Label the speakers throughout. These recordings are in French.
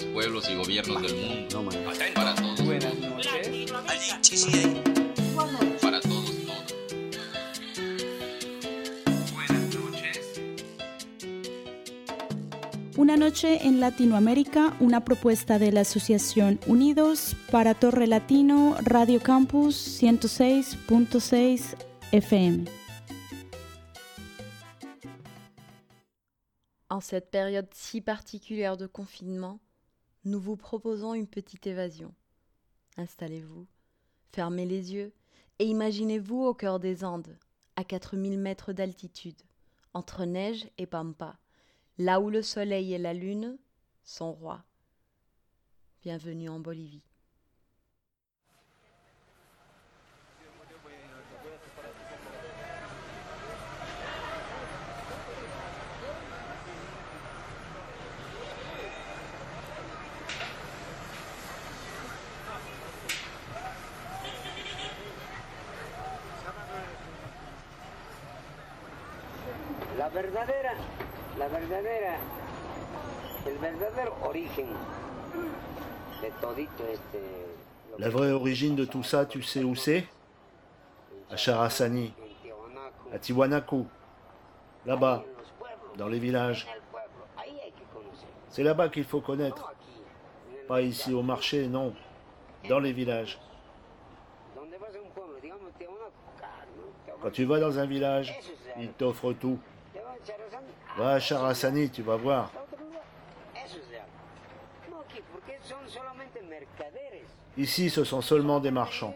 Speaker 1: los pueblos y gobiernos del mundo. Para todos.
Speaker 2: Buenas noches.
Speaker 1: Para todos, todos.
Speaker 2: Buenas noches.
Speaker 3: Una noche en Latinoamérica, una propuesta de la Asociación Unidos para Torre Latino Radio Campus 106.6 FM.
Speaker 4: En cette période si particulière de confinement, nous vous proposons une petite évasion. Installez-vous, fermez les yeux et imaginez-vous au cœur des Andes, à 4000 mètres d'altitude, entre neige et pampa, là où le soleil et la lune sont rois. Bienvenue en Bolivie.
Speaker 5: Verdadera, la verdadera, el verdadero origen de todito este... lo
Speaker 6: La
Speaker 5: que-
Speaker 6: vraie origine de tout ça, tu sais où c'est? À Charasani, à Tiwanaku, là-bas, dans les villages. C'est là-bas qu'il faut connaître, pas ici au marché, non, dans les villages. Quand tu vas dans un village, ils t'offrent tout.
Speaker 5: Te vas a Charazán,
Speaker 6: Va à Charasani, tu vas voir. Ici, ce sont seulement des marchands.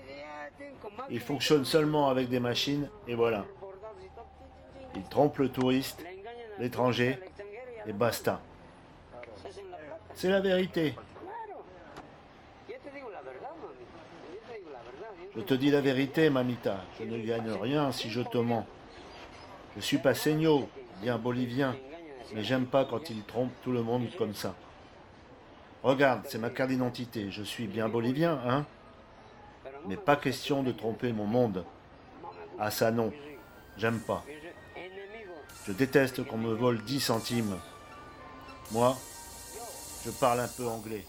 Speaker 6: Ils fonctionnent seulement avec des machines, et voilà. Ils trompent le touriste, l'étranger, et basta. C'est la vérité. Je te dis la vérité, Mamita. Je ne gagne rien si je te mens. Je suis pas seigno, bien bolivien, mais j'aime pas quand ils trompent tout le monde comme ça. Regarde, c'est ma carte d'identité. Je suis bien bolivien, hein Mais pas question de tromper mon monde. Ah ça non, j'aime pas. Je déteste qu'on me vole 10 centimes. Moi, je parle un peu anglais.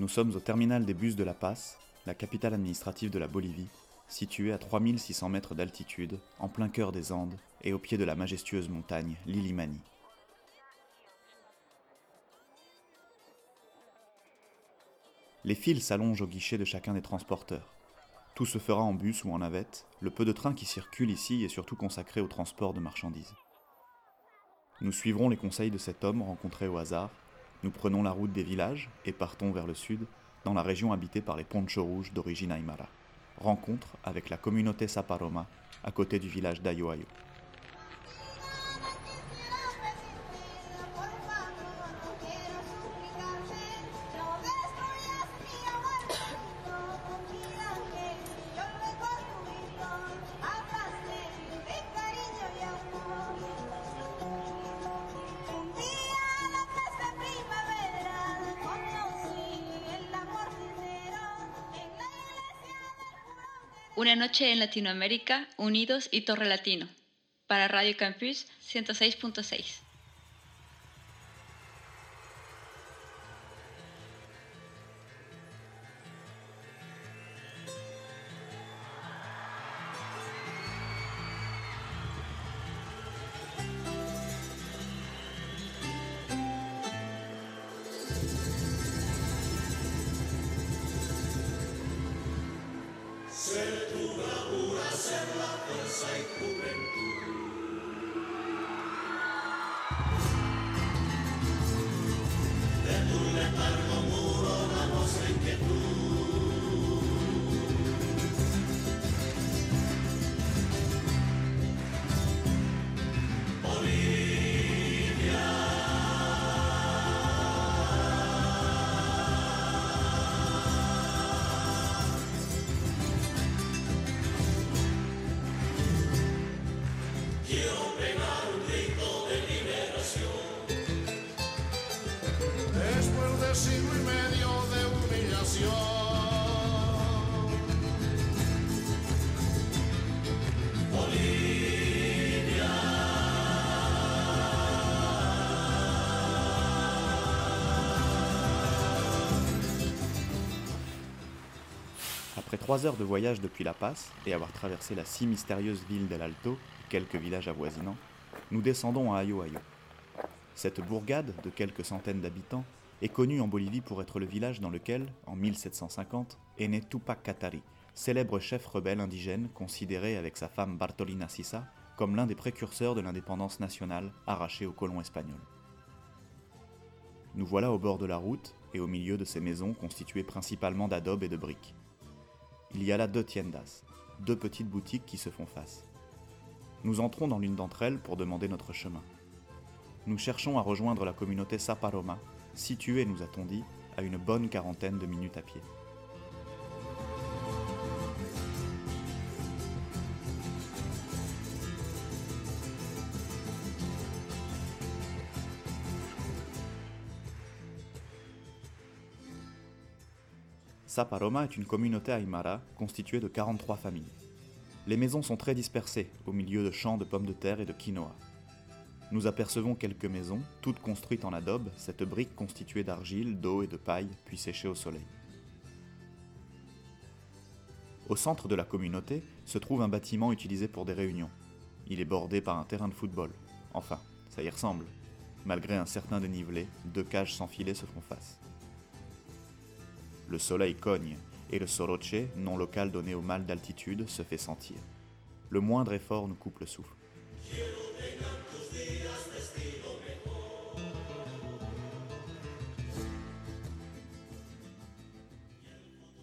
Speaker 7: Nous sommes au terminal des bus de La Paz, la capitale administrative de la Bolivie, située à 3600 mètres d'altitude, en plein cœur des Andes et au pied de la majestueuse montagne Lilimani. Les fils s'allongent au guichet de chacun des transporteurs. Tout se fera en bus ou en navette, le peu de trains qui circulent ici est surtout consacré au transport de marchandises. Nous suivrons les conseils de cet homme rencontré au hasard. Nous prenons la route des villages et partons vers le sud, dans la région habitée par les Poncho Rouges d'origine aymara. Rencontre avec la communauté Saparoma, à côté du village d'Ayoayo.
Speaker 8: Una noche en Latinoamérica, unidos y Torre Latino. Para Radio Campus 106.6.
Speaker 9: ser la fuerza y
Speaker 7: juventud. Trois heures de voyage depuis La Paz et avoir traversé la si mystérieuse ville d'El Alto et quelques villages avoisinants, nous descendons à Ayoayo. Cette bourgade de quelques centaines d'habitants est connue en Bolivie pour être le village dans lequel, en 1750, est né Tupac Katari, célèbre chef rebelle indigène considéré avec sa femme Bartolina Sisa comme l'un des précurseurs de l'indépendance nationale arrachée aux colons espagnols. Nous voilà au bord de la route et au milieu de ces maisons constituées principalement d'adobe et de briques. Il y a là deux tiendas, deux petites boutiques qui se font face. Nous entrons dans l'une d'entre elles pour demander notre chemin. Nous cherchons à rejoindre la communauté Saparoma, située, nous a-t-on dit, à une bonne quarantaine de minutes à pied. Saparoma est une communauté aymara constituée de 43 familles. Les maisons sont très dispersées, au milieu de champs de pommes de terre et de quinoa. Nous apercevons quelques maisons, toutes construites en adobe, cette brique constituée d'argile, d'eau et de paille, puis séchée au soleil. Au centre de la communauté se trouve un bâtiment utilisé pour des réunions. Il est bordé par un terrain de football. Enfin, ça y ressemble. Malgré un certain dénivelé, deux cages sans filet se font face. Le soleil cogne et le soroche, nom local donné au mal d'altitude, se fait sentir. Le moindre effort nous coupe le souffle.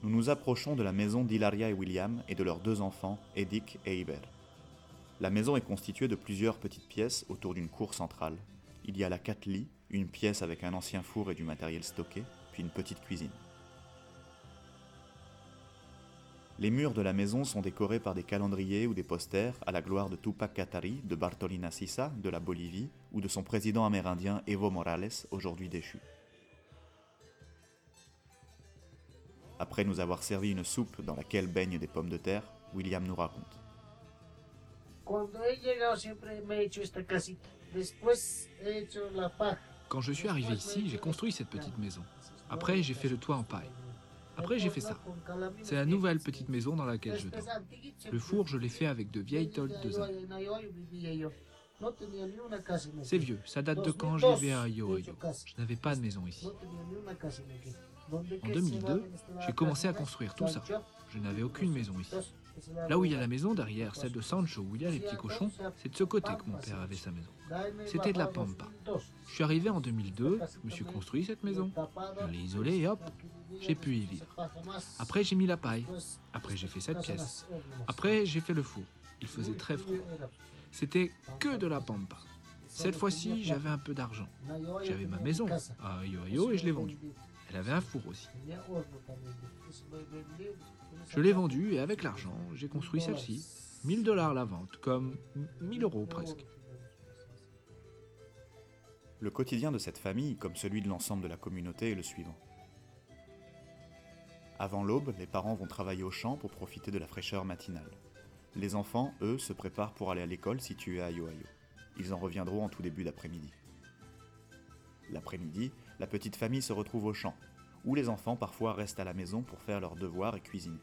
Speaker 7: Nous nous approchons de la maison d'Hilaria et William et de leurs deux enfants, Edic et Iber. La maison est constituée de plusieurs petites pièces autour d'une cour centrale. Il y a là quatre lits, une pièce avec un ancien four et du matériel stocké, puis une petite cuisine. Les murs de la maison sont décorés par des calendriers ou des posters à la gloire de Tupac Katari, de Bartolina Sisa, de la Bolivie, ou de son président amérindien Evo Morales, aujourd'hui déchu. Après nous avoir servi une soupe dans laquelle baignent des pommes de terre, William nous raconte.
Speaker 10: Quand je suis arrivé ici, j'ai construit cette petite maison. Après, j'ai fait le toit en paille. Après, j'ai fait ça. C'est la nouvelle petite maison dans laquelle je dors. Le four, je l'ai fait avec de vieilles tôles de zinc. C'est vieux, ça date de
Speaker 11: 2002,
Speaker 10: quand je vivais à
Speaker 11: casa.
Speaker 10: Je n'avais pas de maison ici.
Speaker 11: En aquí. Donde
Speaker 10: En
Speaker 11: que se
Speaker 10: 2002,
Speaker 11: van en esta
Speaker 10: j'ai commencé à construire tout ça. Je n'avais aucune maison ici. Là où il y a la maison derrière, celle de Sancho où il y a les petits cochons, c'est de ce côté que mon père avait sa maison. C'était de la pampa. Je suis arrivé en 2002, je me suis construit cette maison, je l'ai isolée et hop, j'ai pu y vivre. Après j'ai mis la paille, après j'ai fait cette pièce, après j'ai fait le four. Il faisait très froid. C'était que de la pampa. Cette fois-ci, j'avais un peu d'argent. J'avais ma maison à Ayo Ayo et je l'ai vendue. Elle avait un four aussi. Je l'ai vendue et avec l'argent, j'ai construit celle-ci. 1000 dollars la vente, comme 1000 euros presque.
Speaker 7: Le quotidien de cette famille, comme celui de l'ensemble de la communauté, est le suivant. Avant l'aube, les parents vont travailler au champ pour profiter de la fraîcheur matinale. Les enfants, eux, se préparent pour aller à l'école située à Ayo. Ils en reviendront en tout début d'après-midi. L'après-midi, la petite famille se retrouve au champ, où les enfants parfois restent à la maison pour faire leurs devoirs et cuisiner.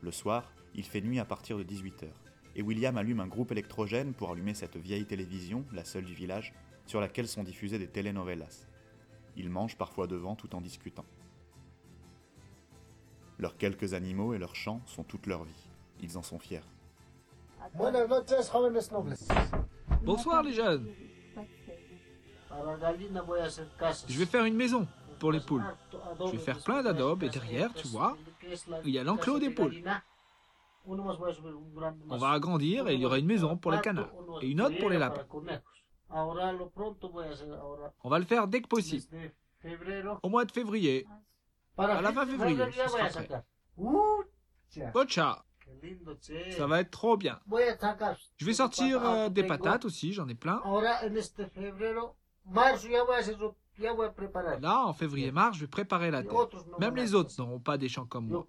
Speaker 7: Le soir, il fait nuit à partir de 18h, et William allume un groupe électrogène pour allumer cette vieille télévision, la seule du village, sur laquelle sont diffusées des telenovelas. Ils mangent parfois devant tout en discutant. Leurs quelques animaux et leurs chants sont toute leur vie. Ils en sont fiers.
Speaker 10: Bonsoir les jeunes. Je vais faire une maison pour les poules. Je vais faire plein d'adobes et derrière, tu vois, il y a l'enclos des poules. On va agrandir et il y aura une maison pour les canards et une autre pour les lapins. On va le faire dès que possible, au mois de février. À la fin février, ce sera prêt. Bocha, ça va être trop bien. Je vais sortir euh, des patates aussi, j'en ai plein. Là, en février-mars, je vais préparer la terre. Même les autres n'auront pas des champs comme moi.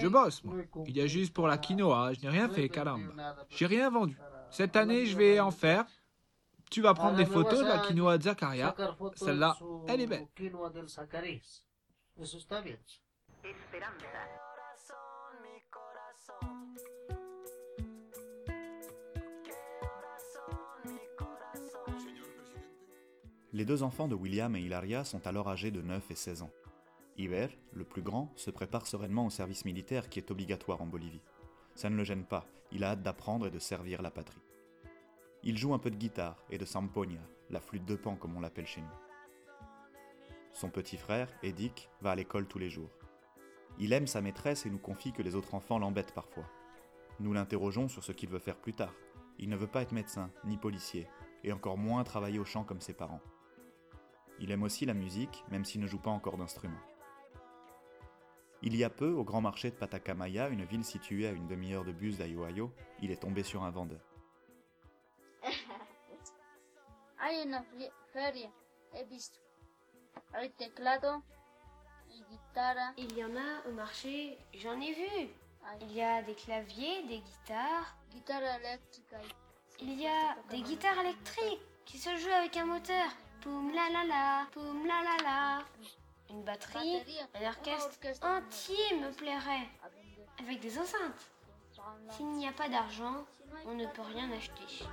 Speaker 10: Je bosse, moi. Il y a juste pour la quinoa, je n'ai rien fait, caramba. J'ai rien vendu. Cette année, je vais en faire. Tu vas prendre
Speaker 11: Ahora
Speaker 10: des photos de la quinoa de Zakaria. Celle-là, elle est belle.
Speaker 7: Les deux enfants de William et Hilaria sont alors âgés de 9 et 16 ans. Iber, le plus grand, se prépare sereinement au service militaire qui est obligatoire en Bolivie. Ça ne le gêne pas, il a hâte d'apprendre et de servir la patrie. Il joue un peu de guitare et de samponia, la flûte de pan comme on l'appelle chez nous. Son petit frère, Edik, va à l'école tous les jours. Il aime sa maîtresse et nous confie que les autres enfants l'embêtent parfois. Nous l'interrogeons sur ce qu'il veut faire plus tard. Il ne veut pas être médecin, ni policier, et encore moins travailler au champ comme ses parents. Il aime aussi la musique, même s'il ne joue pas encore d'instrument. Il y a peu, au grand marché de Patacamaya, une ville située à une demi-heure de bus d'Ayoayo, il est tombé sur un vendeur.
Speaker 12: Hay una feria, he visto. Hay teclado y guitarra.
Speaker 13: Il y en a au marché, j'en ai vu. Il y a des claviers, des guitares.
Speaker 12: Guitarra eléctrica.
Speaker 13: Il y a des guitares électriques qui se jouent avec un moteur. Poum la la la, poum la la la. Une batterie, un orchestre entier me plairait. Avec des enceintes. S'il n'y a pas d'argent, on ne peut rien acheter.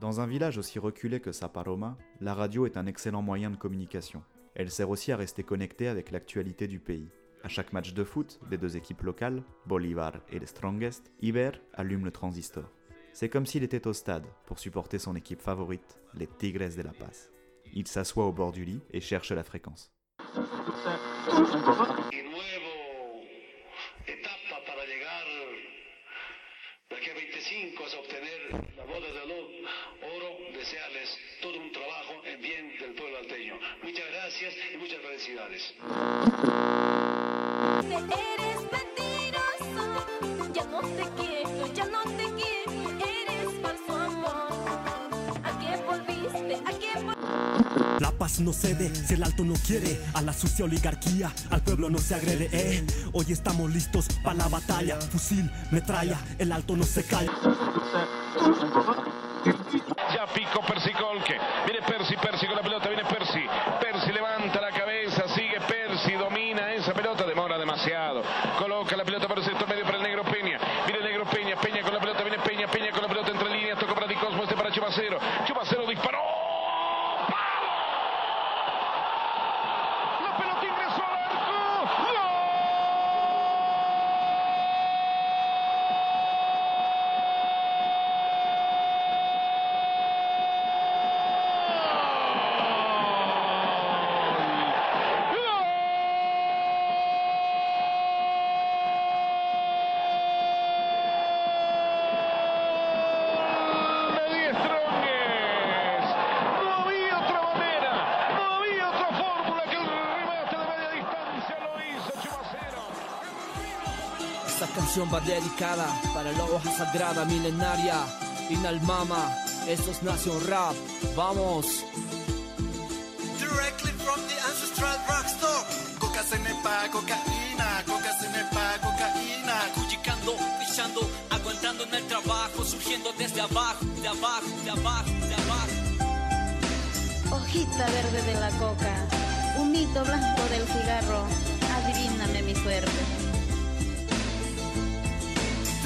Speaker 7: Dans un village aussi reculé que Saparoma, la radio est un excellent moyen de communication. Elle sert aussi à rester connecté avec l'actualité du pays. À chaque match de foot des deux équipes locales, Bolivar et les Strongest, Iber allume le transistor. C'est comme s'il était au stade pour supporter son équipe favorite, les Tigres de la Paz. Il s'assoit au bord du lit et cherche la fréquence.
Speaker 9: 25 a obtener la boda de oro, desearles todo un trabajo en bien del pueblo alteño. Muchas gracias y muchas felicidades.
Speaker 14: Paz no cede si el alto no quiere. A la sucia oligarquía, al pueblo no se agrede. Eh. Hoy estamos listos para la batalla. Fusil, metralla, el alto no se calla.
Speaker 15: Canción va dedicada para la hoja sagrada milenaria, Inalmama, esto es Nación Rap, vamos.
Speaker 16: Directly from the ancestral drugstore. Coca se nepa, cocaína, coca se nepa, cocaína.
Speaker 17: Cuyicando, pichando, aguantando en el trabajo, surgiendo desde abajo, de abajo, de abajo, de abajo.
Speaker 18: Hojita verde de la coca, humito blanco del cigarro, adivíname mi suerte.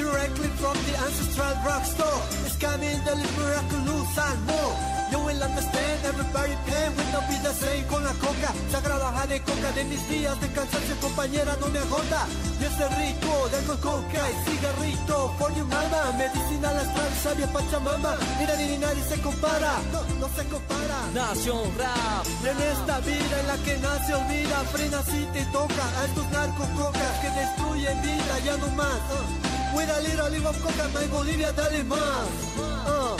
Speaker 16: Directly from the ancestral drugstore. It's coming the miraculous and more. You will understand everybody pain will not be the same con la coca. Sagrada jade coca de mis días de cansancio, compañera, no me agota. Y ese rico de coca y cigarrito. Por un alma, medicina la sabia Pachamama. Mira, ni nadie se compara. No, no se compara.
Speaker 15: Nación Rap.
Speaker 16: En esta vida en la que nace olvida, frena si te toca a estos narcococas que destruyen vida, ya no más. Uh. With a little leave of coca, my Bolivia, dale más. Uh.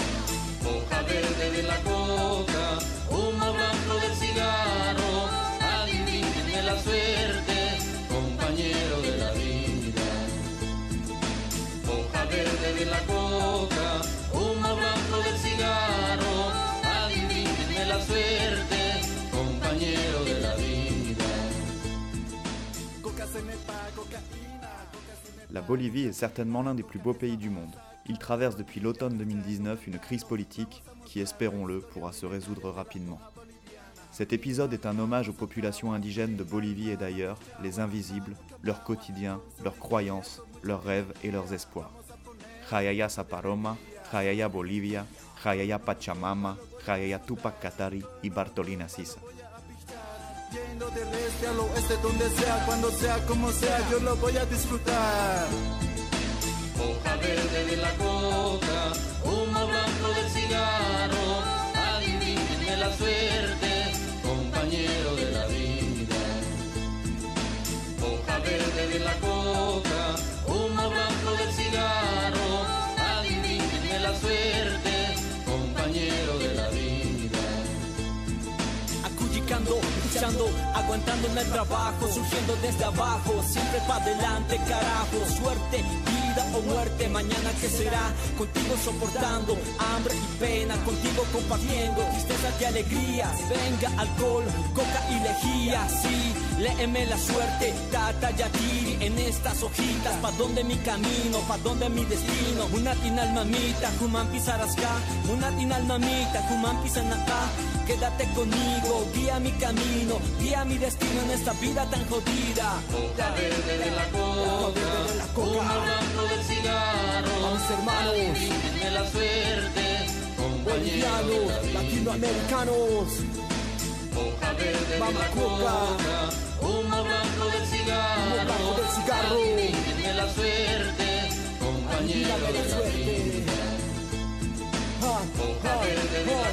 Speaker 1: Hoja verde de la coca, humo blanco del cigarro, adivínenme la suerte, compañero de la vida. Hoja verde de la coca, humo blanco del cigarro, adivínenme la suerte, compañero de la vida.
Speaker 16: Coca se nepa, cocaína.
Speaker 7: La Bolivie est certainement l'un des plus beaux pays du monde. Il traverse depuis l'automne 2019 une crise politique qui, espérons-le, pourra se résoudre rapidement. Cet épisode est un hommage aux populations indigènes de Bolivie et d'ailleurs, les invisibles, leur quotidien, leurs croyances, leurs rêves et leurs espoirs. Jayaya Saparoma, Jayaya Bolivia, Jayaya Pachamama, Jayaya Tupac Katari y Bartolina Sisa.
Speaker 16: Yendo del este al oeste, donde sea, cuando sea, como sea, yo lo voy a disfrutar.
Speaker 1: Hoja verde de la coca, humo blanco del cigarro, adivínenme la suerte,
Speaker 15: el trabajo, surgiendo desde abajo, siempre para adelante, carajo, suerte, vida o muerte, mañana que será, contigo soportando hambre y pena, contigo compartiendo tristezas y alegrías, venga alcohol, coca y lejía, sí, léeme la suerte, tata yatiri en estas hojitas, pa' donde mi camino, pa' donde mi destino, una tinal mamita, human pisarasca, una tinal mamita, human pisanacá, quédate conmigo, guía mi camino, guía mi destino en esta vida tan jodida.
Speaker 1: Verde de la coca, humo blanco del cigarro,
Speaker 15: Vamos hermanos,
Speaker 1: la suerte, compañero de la
Speaker 15: bolivianos,
Speaker 1: vida.
Speaker 15: latinoamericanos,
Speaker 1: Hoja verde de
Speaker 15: Mama coca.
Speaker 1: coca, humo blanco del cigarro,
Speaker 15: blanco del cigarro.
Speaker 1: adivínenme la suerte, compañero de la vida.
Speaker 15: Ah,
Speaker 1: Hoja
Speaker 15: ah,
Speaker 1: verde de la